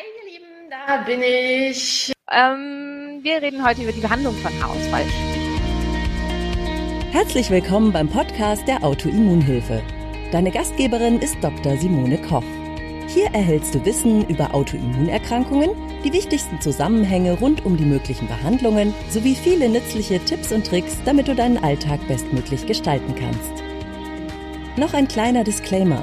Hi ihr Lieben, da bin ich. Ähm, wir reden heute über die Behandlung von Haarausfall. Herzlich willkommen beim Podcast der Autoimmunhilfe. Deine Gastgeberin ist Dr. Simone Koch. Hier erhältst du Wissen über Autoimmunerkrankungen, die wichtigsten Zusammenhänge rund um die möglichen Behandlungen sowie viele nützliche Tipps und Tricks, damit du deinen Alltag bestmöglich gestalten kannst. Noch ein kleiner Disclaimer.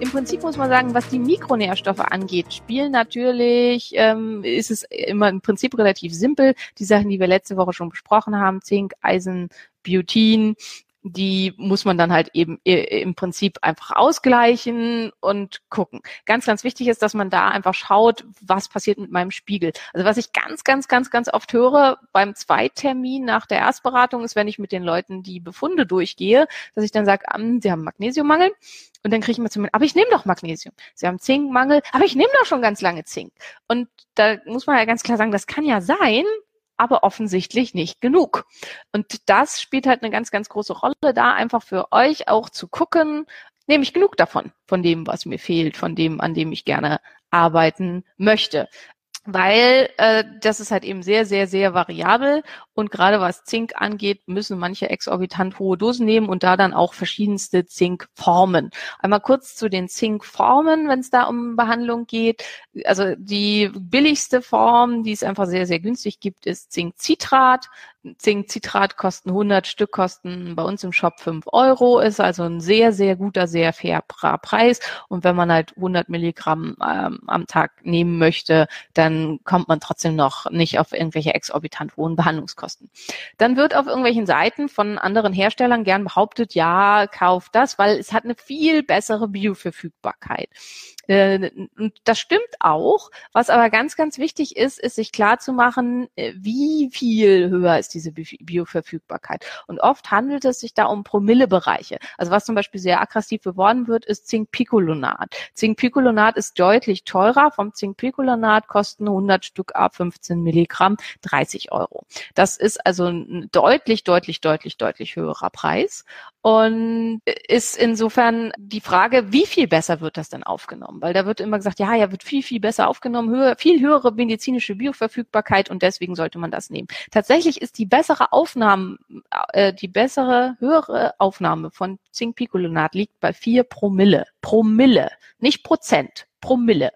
im Prinzip muss man sagen, was die Mikronährstoffe angeht, spielen natürlich, ähm, ist es immer im Prinzip relativ simpel. Die Sachen, die wir letzte Woche schon besprochen haben, Zink, Eisen, Biotin, die muss man dann halt eben im Prinzip einfach ausgleichen und gucken. Ganz, ganz wichtig ist, dass man da einfach schaut, was passiert mit meinem Spiegel. Also was ich ganz, ganz, ganz, ganz oft höre beim Zweitermin nach der Erstberatung ist, wenn ich mit den Leuten die Befunde durchgehe, dass ich dann sage, sie haben Magnesiummangel. Und dann kriege ich immer zu mir, aber ich nehme doch Magnesium. Sie haben Zinkmangel, aber ich nehme doch schon ganz lange Zink. Und da muss man ja ganz klar sagen, das kann ja sein, aber offensichtlich nicht genug. Und das spielt halt eine ganz, ganz große Rolle da, einfach für euch auch zu gucken, nehme ich genug davon, von dem, was mir fehlt, von dem, an dem ich gerne arbeiten möchte weil äh, das ist halt eben sehr, sehr, sehr variabel und gerade was Zink angeht, müssen manche exorbitant hohe Dosen nehmen und da dann auch verschiedenste Zinkformen. Einmal kurz zu den Zinkformen, wenn es da um Behandlung geht. Also die billigste Form, die es einfach sehr, sehr günstig gibt, ist Zinkcitrat. Zinkcitrat kosten 100 Stück, kosten bei uns im Shop 5 Euro, ist also ein sehr, sehr guter, sehr fairer Preis. Und wenn man halt 100 Milligramm ähm, am Tag nehmen möchte, dann kommt man trotzdem noch nicht auf irgendwelche exorbitant hohen Behandlungskosten. Dann wird auf irgendwelchen Seiten von anderen Herstellern gern behauptet, ja, kauft das, weil es hat eine viel bessere Bioverfügbarkeit. Äh, und das stimmt auch. Was aber ganz, ganz wichtig ist, ist sich klar zu machen, äh, wie viel höher ist diese Bioverfügbarkeit. Und oft handelt es sich da um Promillebereiche. Also was zum Beispiel sehr aggressiv beworben wird, ist Zinkpicolonat. Zinkpicolonat ist deutlich teurer. Vom Zinkpicolonat kosten 100 Stück ab 15 Milligramm 30 Euro. Das ist also ein deutlich, deutlich, deutlich, deutlich höherer Preis. Und ist insofern die Frage, wie viel besser wird das denn aufgenommen? Weil da wird immer gesagt, ja, ja, wird viel, viel besser aufgenommen, höher, viel höhere medizinische Bioverfügbarkeit und deswegen sollte man das nehmen. Tatsächlich ist die bessere Aufnahme, äh, die bessere, höhere Aufnahme von Zinkpicolonat liegt bei vier Promille. Promille, nicht Prozent, Promille.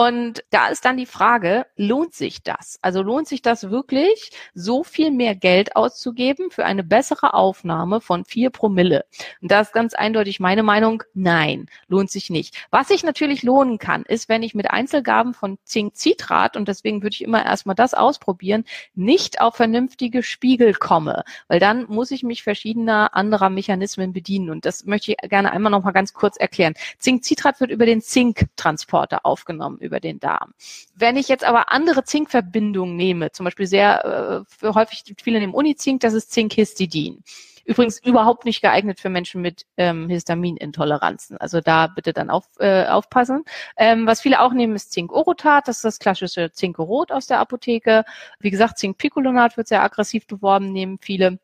Und da ist dann die Frage, lohnt sich das? Also lohnt sich das wirklich, so viel mehr Geld auszugeben für eine bessere Aufnahme von vier Promille? Und da ist ganz eindeutig meine Meinung, nein, lohnt sich nicht. Was sich natürlich lohnen kann, ist, wenn ich mit Einzelgaben von Zinkcitrat, und deswegen würde ich immer erstmal das ausprobieren, nicht auf vernünftige Spiegel komme, weil dann muss ich mich verschiedener anderer Mechanismen bedienen. Und das möchte ich gerne einmal noch mal ganz kurz erklären. Zinkcitrat wird über den Zinktransporter aufgenommen, über den Darm. Wenn ich jetzt aber andere Zinkverbindungen nehme, zum Beispiel sehr äh, häufig viele nehmen Unizink, das ist Zinkhistidin. Übrigens überhaupt nicht geeignet für Menschen mit ähm, Histaminintoleranzen. Also da bitte dann auf, äh, aufpassen. Ähm, was viele auch nehmen, ist Zinkorotat. Das ist das klassische Zinkorot aus der Apotheke. Wie gesagt, Zinkpicolonat wird sehr aggressiv beworben, nehmen viele.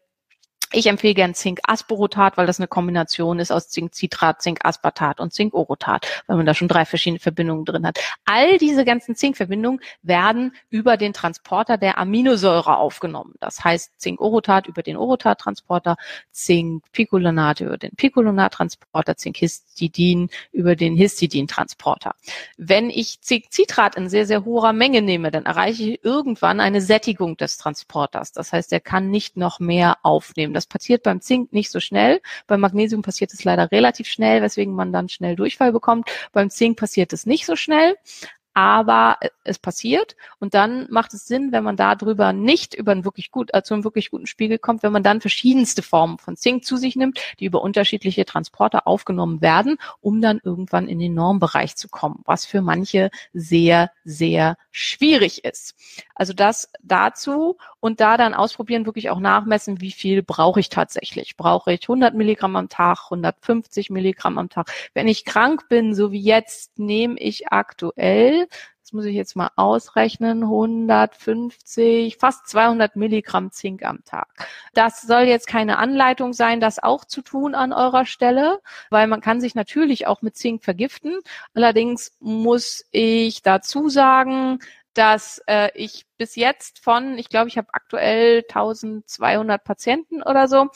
Ich empfehle gern Zinkasporotat, weil das eine Kombination ist aus Zinkcitrat, Zinkaspartat und Zinkorotat, weil man da schon drei verschiedene Verbindungen drin hat. All diese ganzen Zinkverbindungen werden über den Transporter der Aminosäure aufgenommen. Das heißt Zinkorotat über den Orotat-Transporter, Zinkpicolonat über den Picolonat-Transporter, Zinkhistidin über den Histidin-Transporter. Wenn ich Zinkcitrat in sehr, sehr hoher Menge nehme, dann erreiche ich irgendwann eine Sättigung des Transporters. Das heißt, er kann nicht noch mehr aufnehmen. Das passiert beim Zink nicht so schnell. Beim Magnesium passiert es leider relativ schnell, weswegen man dann schnell Durchfall bekommt. Beim Zink passiert es nicht so schnell. Aber es passiert und dann macht es Sinn, wenn man darüber nicht über einen wirklich gut, äh, zu einem wirklich guten Spiegel kommt, wenn man dann verschiedenste Formen von Zink zu sich nimmt, die über unterschiedliche Transporter aufgenommen werden, um dann irgendwann in den Normbereich zu kommen, was für manche sehr, sehr schwierig ist. Also das dazu und da dann ausprobieren, wirklich auch nachmessen, wie viel brauche ich tatsächlich. Brauche ich 100 Milligramm am Tag, 150 Milligramm am Tag. Wenn ich krank bin, so wie jetzt, nehme ich aktuell das muss ich jetzt mal ausrechnen, 150, fast 200 Milligramm Zink am Tag. Das soll jetzt keine Anleitung sein, das auch zu tun an eurer Stelle, weil man kann sich natürlich auch mit Zink vergiften. Allerdings muss ich dazu sagen, dass äh, ich bis jetzt von, ich glaube, ich habe aktuell 1200 Patienten oder so,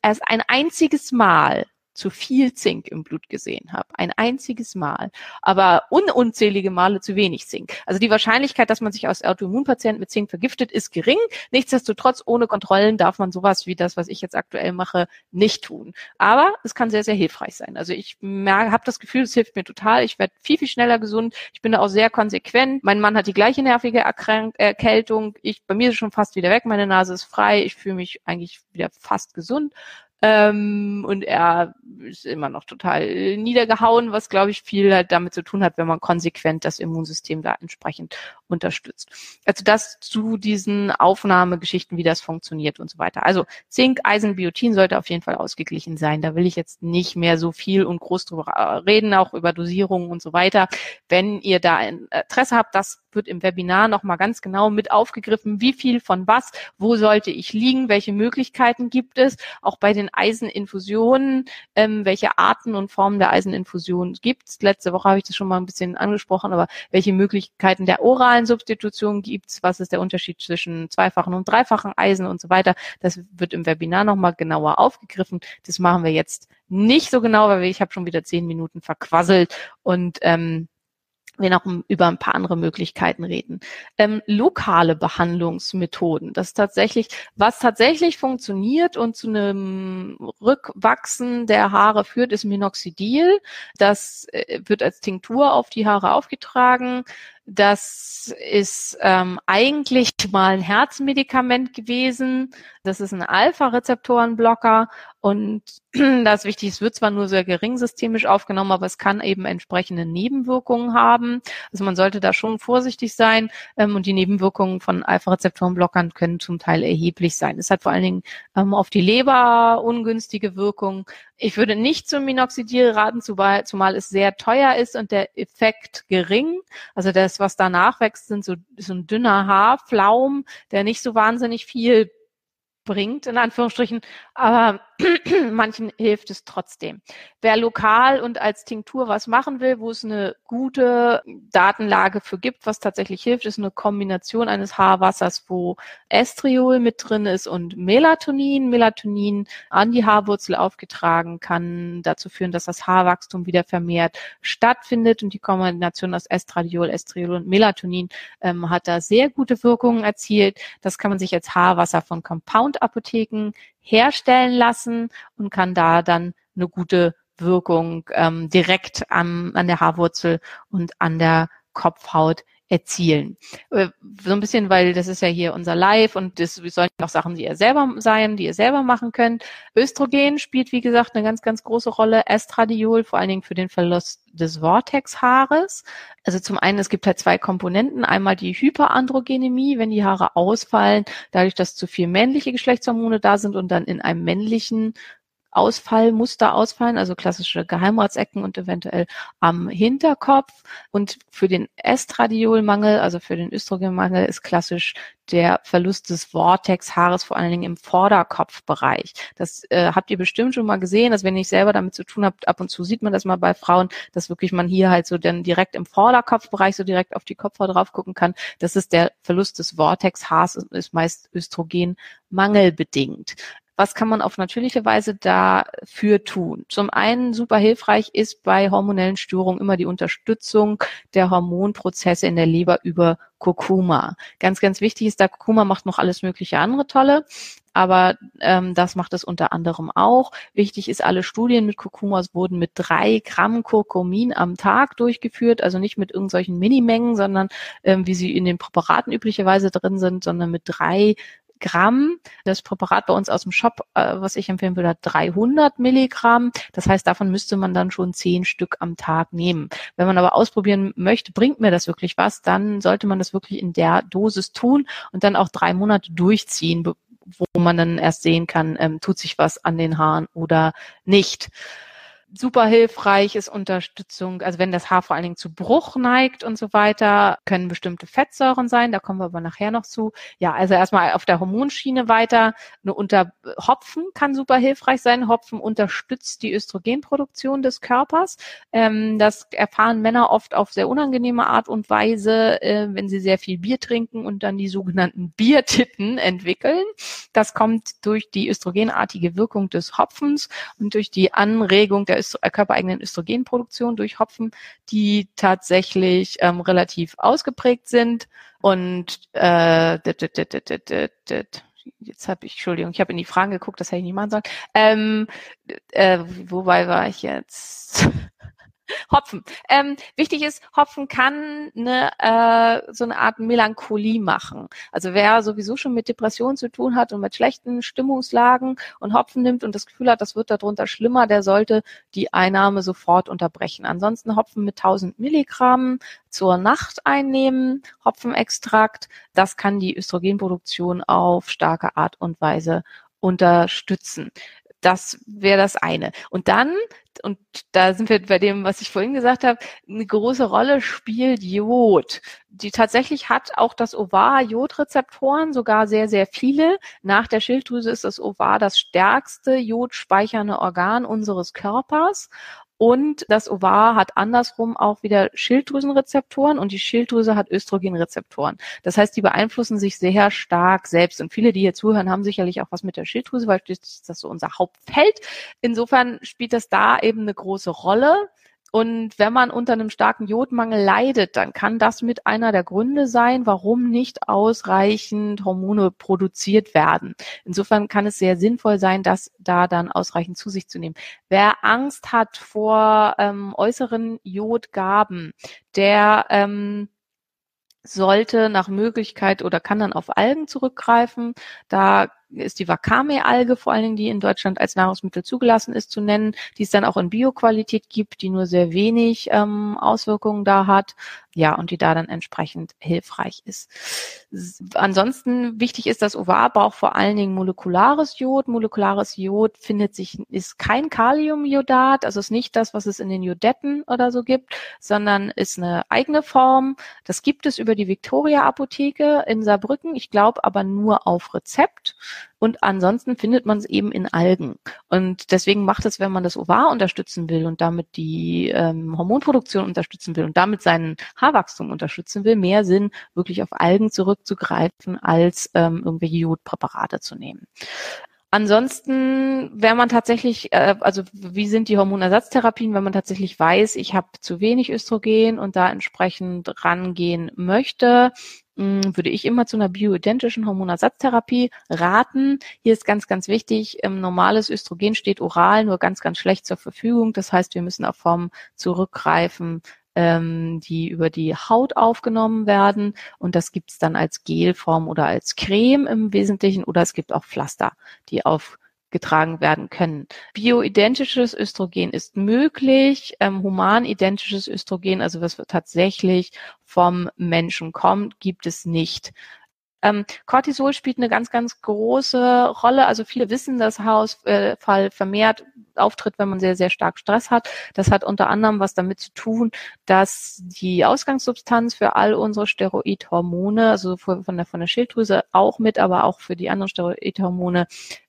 erst ein einziges Mal zu viel Zink im Blut gesehen habe. Ein einziges Mal. Aber un unzählige Male zu wenig Zink. Also die Wahrscheinlichkeit, dass man sich als Autoimmunpatient mit Zink vergiftet, ist gering. Nichtsdestotrotz, ohne Kontrollen darf man sowas wie das, was ich jetzt aktuell mache, nicht tun. Aber es kann sehr, sehr hilfreich sein. Also ich habe das Gefühl, es hilft mir total. Ich werde viel, viel schneller gesund. Ich bin da auch sehr konsequent. Mein Mann hat die gleiche nervige Erkrank Erkältung. Ich, bei mir ist schon fast wieder weg. Meine Nase ist frei. Ich fühle mich eigentlich wieder fast gesund. Ähm, und er ist immer noch total niedergehauen, was, glaube ich, viel halt damit zu tun hat, wenn man konsequent das Immunsystem da entsprechend unterstützt. Also das zu diesen Aufnahmegeschichten, wie das funktioniert und so weiter. Also Zink, Eisen, Biotin sollte auf jeden Fall ausgeglichen sein. Da will ich jetzt nicht mehr so viel und groß drüber reden, auch über Dosierungen und so weiter. Wenn ihr da Interesse habt, das wird im Webinar nochmal ganz genau mit aufgegriffen, wie viel von was, wo sollte ich liegen, welche Möglichkeiten gibt es, auch bei den Eiseninfusionen, ähm, welche Arten und Formen der Eiseninfusion gibt es. Letzte Woche habe ich das schon mal ein bisschen angesprochen, aber welche Möglichkeiten der oralen Substitution gibt es, was ist der Unterschied zwischen zweifachen und dreifachen Eisen und so weiter. Das wird im Webinar nochmal genauer aufgegriffen. Das machen wir jetzt nicht so genau, weil ich habe schon wieder zehn Minuten verquasselt und ähm, wir noch über ein paar andere Möglichkeiten reden. Ähm, lokale Behandlungsmethoden, das ist tatsächlich, was tatsächlich funktioniert und zu einem Rückwachsen der Haare führt, ist Minoxidil. Das äh, wird als Tinktur auf die Haare aufgetragen. Das ist ähm, eigentlich mal ein Herzmedikament gewesen. Das ist ein Alpha-Rezeptorenblocker und das ist wichtig, es wird zwar nur sehr gering systemisch aufgenommen, aber es kann eben entsprechende Nebenwirkungen haben. Also man sollte da schon vorsichtig sein ähm, und die Nebenwirkungen von Alpha-Rezeptorenblockern können zum Teil erheblich sein. Es hat vor allen Dingen ähm, auf die Leber ungünstige Wirkungen. Ich würde nicht zum Minoxidil raten, zumal, es sehr teuer ist und der Effekt gering. Also das, was danach wächst, sind so, so ein dünner Haarflaum, der nicht so wahnsinnig viel bringt, in Anführungsstrichen, aber manchen hilft es trotzdem. Wer lokal und als Tinktur was machen will, wo es eine gute Datenlage für gibt, was tatsächlich hilft, ist eine Kombination eines Haarwassers, wo Estriol mit drin ist und Melatonin. Melatonin an die Haarwurzel aufgetragen kann dazu führen, dass das Haarwachstum wieder vermehrt stattfindet und die Kombination aus Estradiol, Estriol und Melatonin ähm, hat da sehr gute Wirkungen erzielt. Das kann man sich als Haarwasser von Compound-Apotheken herstellen lassen und kann da dann eine gute Wirkung ähm, direkt am, an der Haarwurzel und an der Kopfhaut erzielen. Äh, so ein bisschen, weil das ist ja hier unser Live und das sollen auch Sachen, die ihr selber sein, die ihr selber machen könnt. Östrogen spielt, wie gesagt, eine ganz, ganz große Rolle. Estradiol, vor allen Dingen für den Verlust des Vortexhaares. Also zum einen, es gibt halt zwei Komponenten. Einmal die Hyperandrogenemie, wenn die Haare ausfallen, dadurch, dass zu viel männliche Geschlechtshormone da sind und dann in einem männlichen Ausfallmuster ausfallen, also klassische Geheimratsecken und eventuell am Hinterkopf. Und für den Estradiolmangel, also für den Östrogenmangel, ist klassisch der Verlust des Vortexhaares, vor allen Dingen im Vorderkopfbereich. Das äh, habt ihr bestimmt schon mal gesehen, dass wenn ich selber damit zu tun habt, ab und zu sieht man das mal bei Frauen, dass wirklich man hier halt so dann direkt im Vorderkopfbereich so direkt auf die Kopfhaut drauf gucken kann. Das ist der Verlust des Vortexhaares, ist meist Östrogenmangelbedingt. Was kann man auf natürliche Weise dafür tun? Zum einen super hilfreich ist bei hormonellen Störungen immer die Unterstützung der Hormonprozesse in der Leber über Kurkuma. Ganz, ganz wichtig ist, da Kurkuma macht noch alles mögliche andere tolle, aber ähm, das macht es unter anderem auch. Wichtig ist, alle Studien mit Kurkumas wurden mit drei Gramm Kurkumin am Tag durchgeführt, also nicht mit irgendwelchen Minimengen, sondern ähm, wie sie in den Präparaten üblicherweise drin sind, sondern mit drei Gramm. Das Präparat bei uns aus dem Shop, äh, was ich empfehlen würde, hat 300 Milligramm. Das heißt, davon müsste man dann schon zehn Stück am Tag nehmen. Wenn man aber ausprobieren möchte, bringt mir das wirklich was, dann sollte man das wirklich in der Dosis tun und dann auch drei Monate durchziehen, wo man dann erst sehen kann, ähm, tut sich was an den Haaren oder nicht super hilfreich ist Unterstützung, also wenn das Haar vor allen Dingen zu Bruch neigt und so weiter, können bestimmte Fettsäuren sein, da kommen wir aber nachher noch zu. Ja, also erstmal auf der Hormonschiene weiter. Eine unter Hopfen kann super hilfreich sein. Hopfen unterstützt die Östrogenproduktion des Körpers. Ähm, das erfahren Männer oft auf sehr unangenehme Art und Weise, äh, wenn sie sehr viel Bier trinken und dann die sogenannten Biertitten entwickeln. Das kommt durch die östrogenartige Wirkung des Hopfens und durch die Anregung der Öst äh, körpereigenen Östrogenproduktion durch Hopfen, die tatsächlich ähm, relativ ausgeprägt sind. Und äh, jetzt habe ich, Entschuldigung, ich habe in die Fragen geguckt, das hätte ich nicht machen sollen. Ähm, äh, wobei war ich jetzt? Hopfen. Ähm, wichtig ist, Hopfen kann eine, äh, so eine Art Melancholie machen. Also wer sowieso schon mit Depressionen zu tun hat und mit schlechten Stimmungslagen und Hopfen nimmt und das Gefühl hat, das wird darunter schlimmer, der sollte die Einnahme sofort unterbrechen. Ansonsten Hopfen mit 1000 Milligramm zur Nacht einnehmen, Hopfenextrakt. Das kann die Östrogenproduktion auf starke Art und Weise unterstützen. Das wäre das eine. Und dann, und da sind wir bei dem, was ich vorhin gesagt habe, eine große Rolle spielt Jod. Die tatsächlich hat auch das Ovar Jodrezeptoren, sogar sehr, sehr viele. Nach der Schilddrüse ist das Ovar das stärkste jodspeichernde Organ unseres Körpers. Und das Ovar hat andersrum auch wieder Schilddrüsenrezeptoren und die Schilddrüse hat Östrogenrezeptoren. Das heißt, die beeinflussen sich sehr stark selbst. Und viele, die hier zuhören, haben sicherlich auch was mit der Schilddrüse, weil das ist so unser Hauptfeld. Insofern spielt das da eben eine große Rolle. Und wenn man unter einem starken Jodmangel leidet, dann kann das mit einer der Gründe sein, warum nicht ausreichend Hormone produziert werden. Insofern kann es sehr sinnvoll sein, das da dann ausreichend zu sich zu nehmen. Wer Angst hat vor ähm, äußeren Jodgaben, der ähm, sollte nach Möglichkeit oder kann dann auf Algen zurückgreifen. Da ist die Wakame-Alge vor allen Dingen, die in Deutschland als Nahrungsmittel zugelassen ist, zu nennen, die es dann auch in Bioqualität gibt, die nur sehr wenig ähm, Auswirkungen da hat, ja, und die da dann entsprechend hilfreich ist. Ansonsten wichtig ist, das Ovar braucht vor allen Dingen molekulares Jod. Molekulares Jod findet sich, ist kein Kaliumjodat, also ist nicht das, was es in den Jodetten oder so gibt, sondern ist eine eigene Form. Das gibt es über die Victoria Apotheke in Saarbrücken. Ich glaube aber nur auf Rezept. Und ansonsten findet man es eben in Algen. Und deswegen macht es, wenn man das Ovar unterstützen will und damit die ähm, Hormonproduktion unterstützen will und damit seinen Haarwachstum unterstützen will, mehr Sinn, wirklich auf Algen zurückzugreifen, als ähm, irgendwelche Jodpräparate zu nehmen. Ansonsten, wenn man tatsächlich, äh, also wie sind die Hormonersatztherapien, wenn man tatsächlich weiß, ich habe zu wenig Östrogen und da entsprechend rangehen möchte, hm, würde ich immer zu einer bioidentischen Hormonersatztherapie raten. Hier ist ganz, ganz wichtig, ähm, normales Östrogen steht oral nur ganz, ganz schlecht zur Verfügung. Das heißt, wir müssen auf Formen zurückgreifen, ähm, die über die Haut aufgenommen werden. Und das gibt's dann als Gelform oder als Creme im Wesentlichen oder es gibt auch Pflaster, die auf getragen werden können. Bioidentisches Östrogen ist möglich, ähm, humanidentisches Östrogen, also was tatsächlich vom Menschen kommt, gibt es nicht. Ähm, Cortisol spielt eine ganz, ganz große Rolle. Also viele wissen, dass Haarausfall äh, vermehrt auftritt, wenn man sehr, sehr stark Stress hat. Das hat unter anderem was damit zu tun, dass die Ausgangssubstanz für all unsere Steroidhormone, also von der, von der Schilddrüse auch mit, aber auch für die anderen Steroidhormone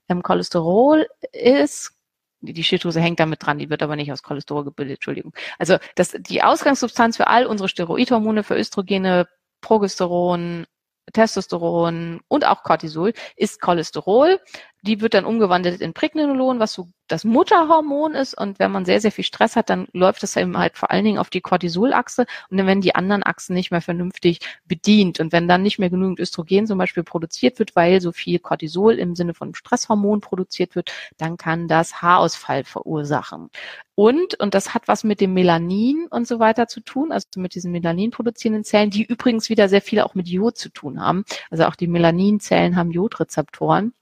ähm, Cholesterol ist. Die Schilddrüse hängt damit dran, die wird aber nicht aus Cholesterol gebildet, Entschuldigung. Also das, die Ausgangssubstanz für all unsere Steroidhormone, für Östrogene, Progesteron, Testosteron und auch Cortisol ist Cholesterol. Die wird dann umgewandelt in Pregnenolon, was so das Mutterhormon ist. Und wenn man sehr, sehr viel Stress hat, dann läuft das eben halt vor allen Dingen auf die Cortisolachse und dann werden die anderen Achsen nicht mehr vernünftig bedient. Und wenn dann nicht mehr genügend Östrogen zum Beispiel produziert wird, weil so viel Cortisol im Sinne von Stresshormon produziert wird, dann kann das Haarausfall verursachen. Und, und das hat was mit dem Melanin und so weiter zu tun, also mit diesen Melanin produzierenden Zellen, die übrigens wieder sehr viel auch mit Jod zu tun haben. Also auch die Melaninzellen haben Jodrezeptoren.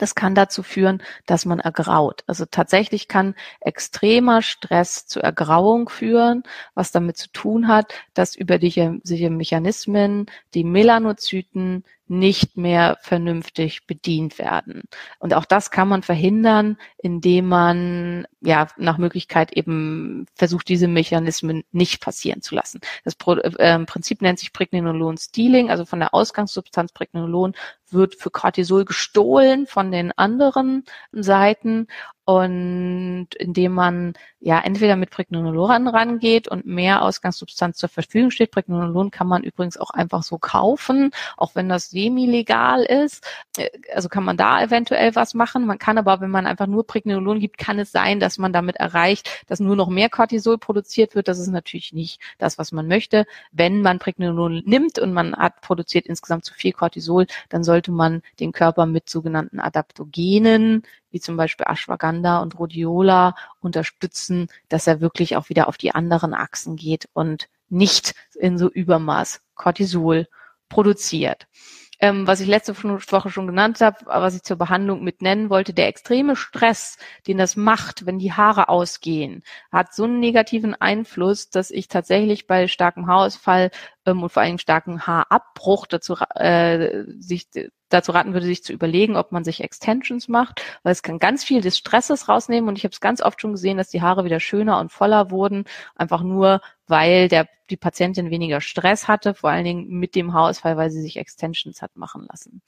Das kann dazu führen, dass man ergraut. Also tatsächlich kann extremer Stress zu Ergrauung führen, was damit zu tun hat, dass über die Mechanismen die Melanozyten nicht mehr vernünftig bedient werden. Und auch das kann man verhindern, indem man ja nach Möglichkeit eben versucht, diese Mechanismen nicht passieren zu lassen. Das äh, Prinzip nennt sich Pregnenolon Stealing, also von der Ausgangssubstanz Pregnenolon wird für Cortisol gestohlen von den anderen Seiten und indem man ja entweder mit Pregnenolon rangeht und mehr Ausgangssubstanz zur Verfügung steht. Pregnenolon kann man übrigens auch einfach so kaufen, auch wenn das semi-legal ist. Äh, also kann man da eventuell was machen. Man kann aber, wenn man einfach nur Pregnenolon gibt, kann es sein, dass man damit erreicht, dass nur noch mehr Cortisol produziert wird. Das ist natürlich nicht das, was man möchte. Wenn man Pregnenolon nimmt und man hat produziert insgesamt zu viel Cortisol, dann sollte man den Körper mit sogenannten Adaptogenen wie zum Beispiel Ashwagandha und Rhodiola unterstützen, dass er wirklich auch wieder auf die anderen Achsen geht und nicht in so Übermaß Cortisol produziert. Ähm, was ich letzte Woche schon genannt habe, was ich zur Behandlung mit nennen wollte, der extreme Stress, den das macht, wenn die Haare ausgehen, hat so einen negativen Einfluss, dass ich tatsächlich bei starkem Haarausfall ähm, und vor allem starken Haarabbruch dazu äh, sich dazu raten würde, sich zu überlegen, ob man sich Extensions macht, weil es kann ganz viel des Stresses rausnehmen und ich habe es ganz oft schon gesehen, dass die Haare wieder schöner und voller wurden, einfach nur, weil der, die Patientin weniger Stress hatte, vor allen Dingen mit dem Haarausfall, weil sie sich Extensions hat machen lassen.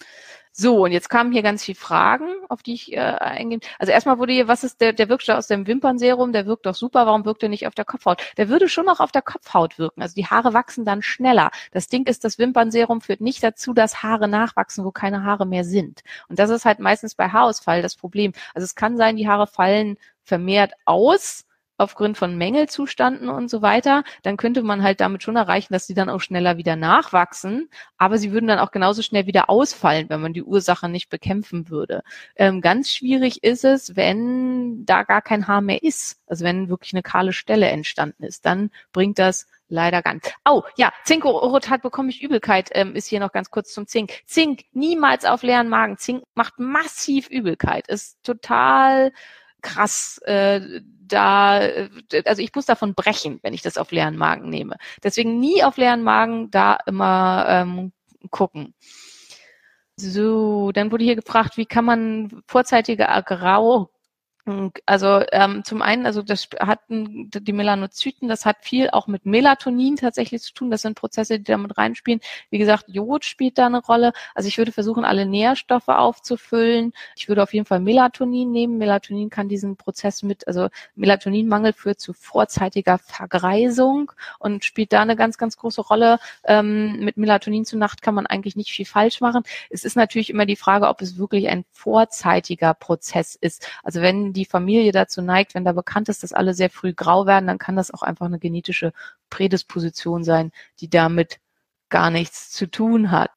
So, und jetzt kamen hier ganz viele Fragen, auf die ich äh, eingehen. Also erstmal wurde hier, was ist der, der Wirkstoff aus dem Wimpernserum? Der wirkt doch super, warum wirkt er nicht auf der Kopfhaut? Der würde schon noch auf der Kopfhaut wirken. Also die Haare wachsen dann schneller. Das Ding ist, das Wimpernserum führt nicht dazu, dass Haare nachwachsen, wo keine Haare mehr sind. Und das ist halt meistens bei Haarausfall das Problem. Also es kann sein, die Haare fallen vermehrt aus, aufgrund von Mängelzustanden und so weiter, dann könnte man halt damit schon erreichen, dass sie dann auch schneller wieder nachwachsen, aber sie würden dann auch genauso schnell wieder ausfallen, wenn man die Ursache nicht bekämpfen würde. Ähm, ganz schwierig ist es, wenn da gar kein Haar mehr ist, also wenn wirklich eine kahle Stelle entstanden ist, dann bringt das leider ganz. Oh, ja, Zinkorotat bekomme ich Übelkeit, ähm, ist hier noch ganz kurz zum Zink. Zink, niemals auf leeren Magen. Zink macht massiv Übelkeit, ist total krass. Äh, da, äh, also ich muss davon brechen, wenn ich das auf leeren Magen nehme. Deswegen nie auf leeren Magen da immer ähm, gucken. So, dann wurde hier gefragt, wie kann man vorzeitige Grau also ähm, zum einen, also das hat die Melanozyten, das hat viel auch mit Melatonin tatsächlich zu tun. Das sind Prozesse, die damit reinspielen. Wie gesagt, Jod spielt da eine Rolle. Also ich würde versuchen, alle Nährstoffe aufzufüllen. Ich würde auf jeden Fall Melatonin nehmen. Melatonin kann diesen Prozess mit, also Melatoninmangel führt zu vorzeitiger Vergreisung und spielt da eine ganz, ganz große Rolle. Ähm, mit Melatonin zu Nacht kann man eigentlich nicht viel falsch machen. Es ist natürlich immer die Frage, ob es wirklich ein vorzeitiger Prozess ist. Also wenn die Familie dazu neigt, wenn da bekannt ist, dass alle sehr früh grau werden, dann kann das auch einfach eine genetische Prädisposition sein, die damit gar nichts zu tun hat.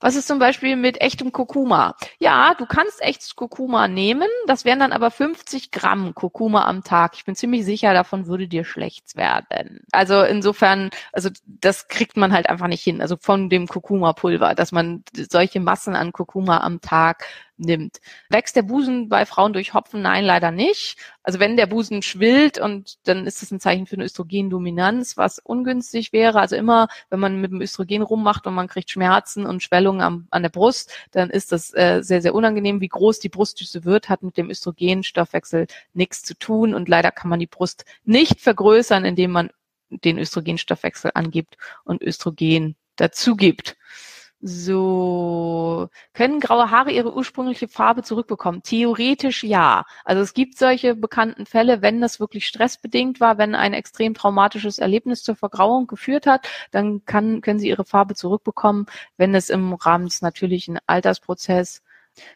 Was ist zum Beispiel mit echtem Kurkuma? Ja, du kannst echtes Kurkuma nehmen. Das wären dann aber 50 Gramm Kurkuma am Tag. Ich bin ziemlich sicher, davon würde dir schlecht werden. Also insofern, also das kriegt man halt einfach nicht hin. Also von dem Kurkuma-Pulver, dass man solche Massen an Kurkuma am Tag nimmt. Wächst der Busen bei Frauen durch Hopfen? Nein, leider nicht. Also wenn der Busen schwillt und dann ist das ein Zeichen für eine Östrogendominanz, was ungünstig wäre. Also immer, wenn man mit dem Östrogen rummacht und man kriegt Schmerzen und Schwellungen am, an der Brust, dann ist das äh, sehr, sehr unangenehm. Wie groß die Brustdüse wird, hat mit dem Östrogenstoffwechsel nichts zu tun und leider kann man die Brust nicht vergrößern, indem man den Östrogenstoffwechsel angibt und Östrogen dazu gibt. So, können graue Haare ihre ursprüngliche Farbe zurückbekommen? Theoretisch ja. Also es gibt solche bekannten Fälle, wenn das wirklich stressbedingt war, wenn ein extrem traumatisches Erlebnis zur Vergrauung geführt hat, dann kann, können sie ihre Farbe zurückbekommen. Wenn es im Rahmen des natürlichen Altersprozesses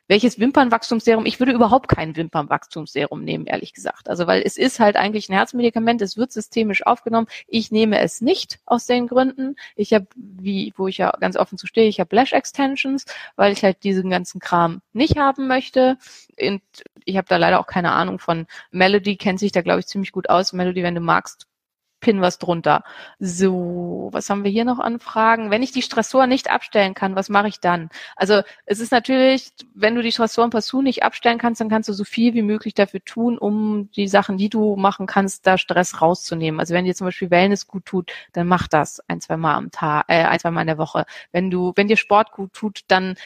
Welches Wimpernwachstumsserum? Ich würde überhaupt kein Wimpernwachstumsserum nehmen, ehrlich gesagt. Also weil es ist halt eigentlich ein Herzmedikament, es wird systemisch aufgenommen. Ich nehme es nicht aus den Gründen. Ich habe, wie, wo ich ja ganz offen zu stehe, ich habe Lash Extensions, weil ich halt diesen ganzen Kram nicht haben möchte. Und ich habe da leider auch keine Ahnung von. Melody kennt sich da, glaube ich, ziemlich gut aus. Melody, wenn du magst, pin was drunter. So, was haben wir hier noch an Fragen? Wenn ich die Stressoren nicht abstellen kann, was mache ich dann? Also es ist natürlich, wenn du die Stressoren partout nicht abstellen kannst, dann kannst du so viel wie möglich dafür tun, um die Sachen, die du machen kannst, da Stress rauszunehmen. Also wenn dir zum Beispiel Wellness gut tut, dann mach das ein, zwei Mal am Tag, äh, ein, zwei Mal in der Woche. Wenn du, wenn dir Sport gut tut, dann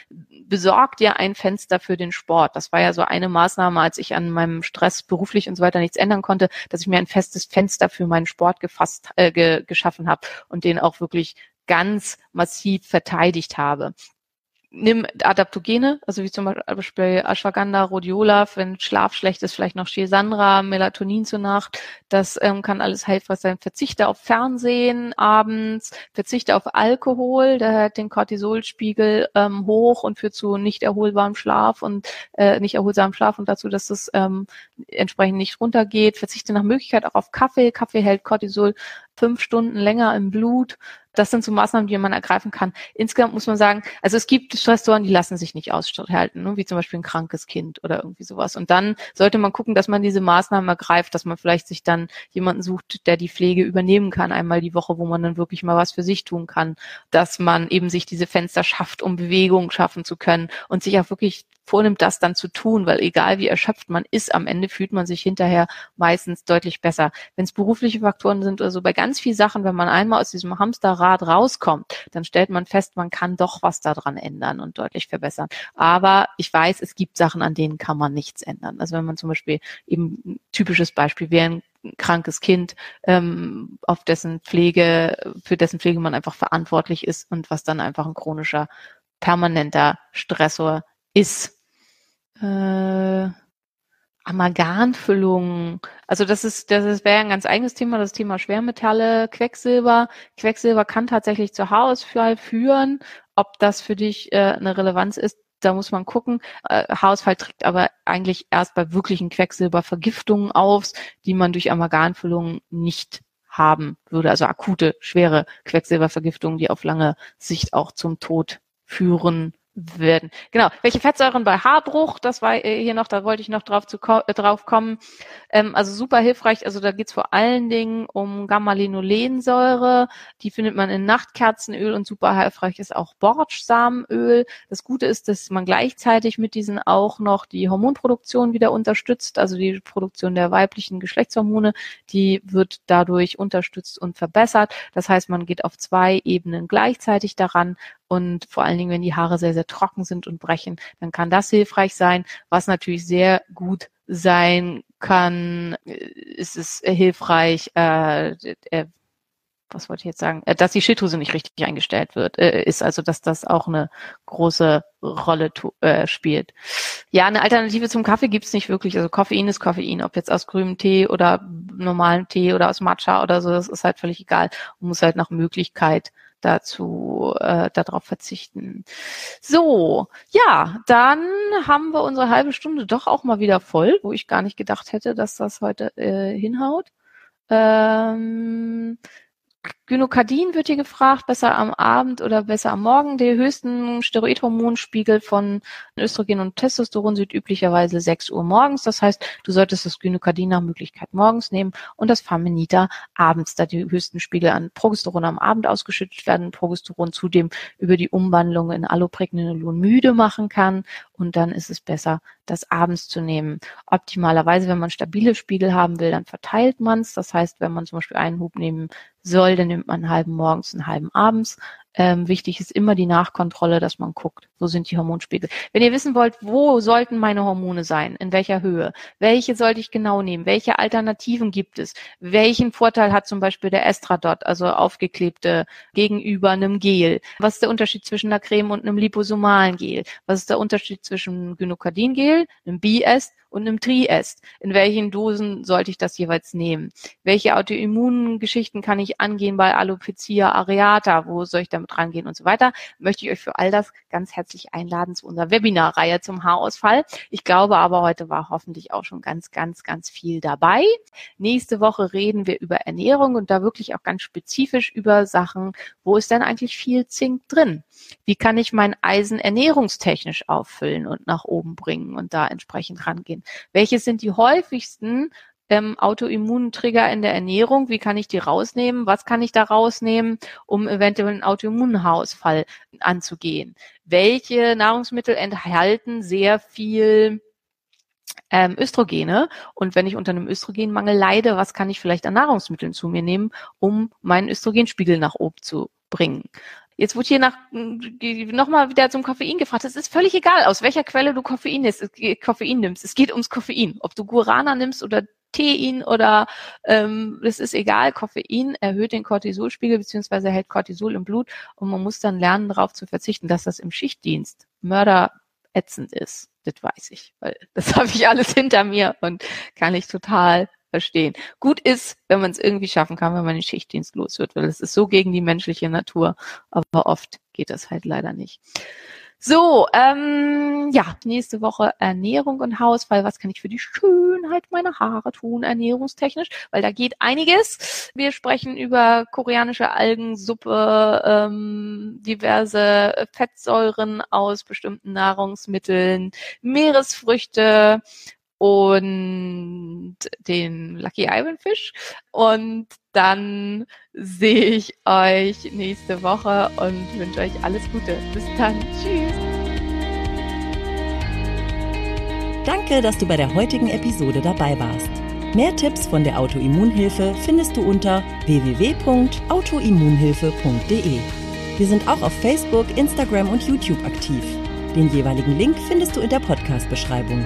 besorg dir ein Fenster für den Sport. Das war ja so eine Maßnahme, als ich an meinem Stress beruflich und so weiter nichts ändern konnte, dass ich mir ein festes Fenster für meinen Sport gefasst, äh, ge, geschaffen habe und den auch wirklich ganz massiv verteidigt habe nimm Adaptogene, also wie zum Beispiel Ashwagandha, Rhodiola, wenn Schlaf schlecht ist, vielleicht noch Shesandra, Melatonin zur Nacht. Das ähm, kann alles hilfreich sein. Verzichte auf Fernsehen abends, verzichte auf Alkohol, der hat den Cortisolspiegel ähm, hoch und führt zu nicht erholbarem Schlaf und äh, nicht erholsamem Schlaf und dazu, dass es ähm, entsprechend nicht runtergeht. Verzichte nach Möglichkeit auch auf Kaffee. Kaffee hält Cortisol fünf Stunden länger im Blut. Das sind so Maßnahmen, die man ergreifen kann. Insgesamt muss man sagen, also es gibt Stressoren, die lassen sich nicht aushalten, ne? wie zum Beispiel ein krankes Kind oder irgendwie sowas. Und dann sollte man gucken, dass man diese Maßnahmen ergreift, dass man vielleicht sich dann jemanden sucht, der die Pflege übernehmen kann, einmal die Woche, wo man dann wirklich mal was für sich tun kann, dass man eben sich diese Fenster schafft, um Bewegung schaffen zu können und sich auch wirklich vornimmt, das dann zu tun, weil egal wie erschöpft man ist, am Ende fühlt man sich hinterher meistens deutlich besser. Wenn es berufliche Faktoren sind oder so, bei ganz vielen Sachen, wenn man einmal aus diesem Hamsterrad rauskommt, dann stellt man fest, man kann doch was daran ändern und deutlich verbessern. Aber ich weiß, es gibt Sachen, an denen kann man nichts ändern. Also wenn man zum Beispiel eben ein typisches Beispiel wäre ein krankes Kind, ähm, auf dessen Pflege, für dessen Pflege man einfach verantwortlich ist und was dann einfach ein chronischer, permanenter Stressor ist. Äh, Amalgamfüllungen. Also das ist, das ist, wäre ein ganz eigenes Thema, das Thema Schwermetalle, Quecksilber. Quecksilber kann tatsächlich zur Haarausfall führen. Ob das für dich äh, eine Relevanz ist, da muss man gucken. Äh, Haarausfall tritt aber eigentlich erst bei wirklichen Quecksilbervergiftungen auf, die man durch Amalgamfüllungen nicht haben würde. Also akute, schwere Quecksilbervergiftungen, die auf lange Sicht auch zum Tod führen werden. Genau. Welche Fettsäuren bei Haarbruch? Das war äh, hier noch, da wollte ich noch drauf, zu, äh, drauf kommen. Ähm, also super hilfreich. Also da geht's vor allen Dingen um Gamma-Linolensäure. Die findet man in Nachtkerzenöl und super hilfreich ist auch Bordsamenöl. Das Gute ist, dass man gleichzeitig mit diesen auch noch die Hormonproduktion wieder unterstützt. Also die Produktion der weiblichen Geschlechtshormone, die wird dadurch unterstützt und verbessert. Das heißt, man geht auf zwei Ebenen gleichzeitig daran und vor allen Dingen, wenn die Haare sehr, sehr trocken sind und brechen, dann kann das hilfreich sein. Was natürlich sehr gut sein kann, äh, ist es hilfreich, äh, äh, was wollte ich jetzt sagen, äh, dass die Schilddrüse nicht richtig eingestellt wird, äh, ist also, dass das auch eine große Rolle äh, spielt. Ja, eine Alternative zum Kaffee gibt's nicht wirklich. Also Koffein ist Koffein, ob jetzt aus grünem Tee oder normalem Tee oder aus Matcha oder so, das ist halt völlig egal. Man muss halt nach Möglichkeit dazu äh, darauf verzichten. So, ja, dann haben wir unsere halbe Stunde doch auch mal wieder voll, wo ich gar nicht gedacht hätte, dass das heute äh, hinhaut. Ähm, Gynokardin wird hier gefragt, besser am Abend oder besser am Morgen. Die höchsten Steroidhormonspiegel von Östrogen und Testosteron sind üblicherweise 6 Uhr morgens. Das heißt, du solltest das Gynokardin nach Möglichkeit morgens nehmen und das Faminita abends, da die höchsten Spiegel an Progesteron am Abend ausgeschüttet werden. Progesteron zudem über die Umwandlung in Allopregnenolon müde machen kann und dann ist es besser, das abends zu nehmen. Optimalerweise, wenn man stabile Spiegel haben will, dann verteilt man es. Das heißt, wenn man zum Beispiel einen Hub nehmen soll, dann nimmt man einen halben morgens, einen halben abends. Ähm, wichtig ist immer die Nachkontrolle, dass man guckt, wo sind die Hormonspiegel. Wenn ihr wissen wollt, wo sollten meine Hormone sein, in welcher Höhe, welche sollte ich genau nehmen, welche Alternativen gibt es, welchen Vorteil hat zum Beispiel der Estradot, also aufgeklebte gegenüber einem Gel, was ist der Unterschied zwischen einer Creme und einem liposomalen Gel, was ist der Unterschied zwischen Gynokardin-Gel, einem Biest und einem Triest. In welchen Dosen sollte ich das jeweils nehmen? Welche Autoimmungeschichten kann ich angehen bei Alopecia areata? Wo soll ich damit rangehen und so weiter, möchte ich euch für all das ganz herzlich einladen zu unserer Webinarreihe zum Haarausfall. Ich glaube aber, heute war hoffentlich auch schon ganz, ganz, ganz viel dabei. Nächste Woche reden wir über Ernährung und da wirklich auch ganz spezifisch über Sachen, wo ist denn eigentlich viel Zink drin? Wie kann ich mein Eisen ernährungstechnisch auffüllen und nach oben bringen und da entsprechend rangehen? Welche sind die häufigsten ähm, Autoimmuntrigger in der Ernährung? Wie kann ich die rausnehmen? Was kann ich da rausnehmen, um eventuell einen Autoimmunhaarausfall anzugehen? Welche Nahrungsmittel enthalten sehr viel ähm, Östrogene. Und wenn ich unter einem Östrogenmangel leide, was kann ich vielleicht an Nahrungsmitteln zu mir nehmen, um meinen Östrogenspiegel nach oben zu bringen? Jetzt wurde hier nach nochmal wieder zum Koffein gefragt. Es ist völlig egal, aus welcher Quelle du Koffein nimmst. Koffein nimmst. Es geht ums Koffein. Ob du Guarana nimmst oder Tein oder ähm, das ist egal. Koffein erhöht den Cortisolspiegel beziehungsweise hält Cortisol im Blut und man muss dann lernen, darauf zu verzichten, dass das im Schichtdienst mörderätzend ist. Das weiß ich, weil das habe ich alles hinter mir und kann ich total verstehen. Gut ist, wenn man es irgendwie schaffen kann, wenn man den Schichtdienst los wird, weil es ist so gegen die menschliche Natur, aber oft geht das halt leider nicht. So, ähm, ja, nächste Woche Ernährung und Hausfall. Was kann ich für die Schönheit meiner Haare tun, ernährungstechnisch? Weil da geht einiges. Wir sprechen über koreanische Algensuppe, ähm, diverse Fettsäuren aus bestimmten Nahrungsmitteln, Meeresfrüchte, und den Lucky Iron Fish. Und dann sehe ich euch nächste Woche und wünsche euch alles Gute. Bis dann. Tschüss. Danke, dass du bei der heutigen Episode dabei warst. Mehr Tipps von der Autoimmunhilfe findest du unter www.autoimmunhilfe.de. Wir sind auch auf Facebook, Instagram und YouTube aktiv. Den jeweiligen Link findest du in der Podcast-Beschreibung.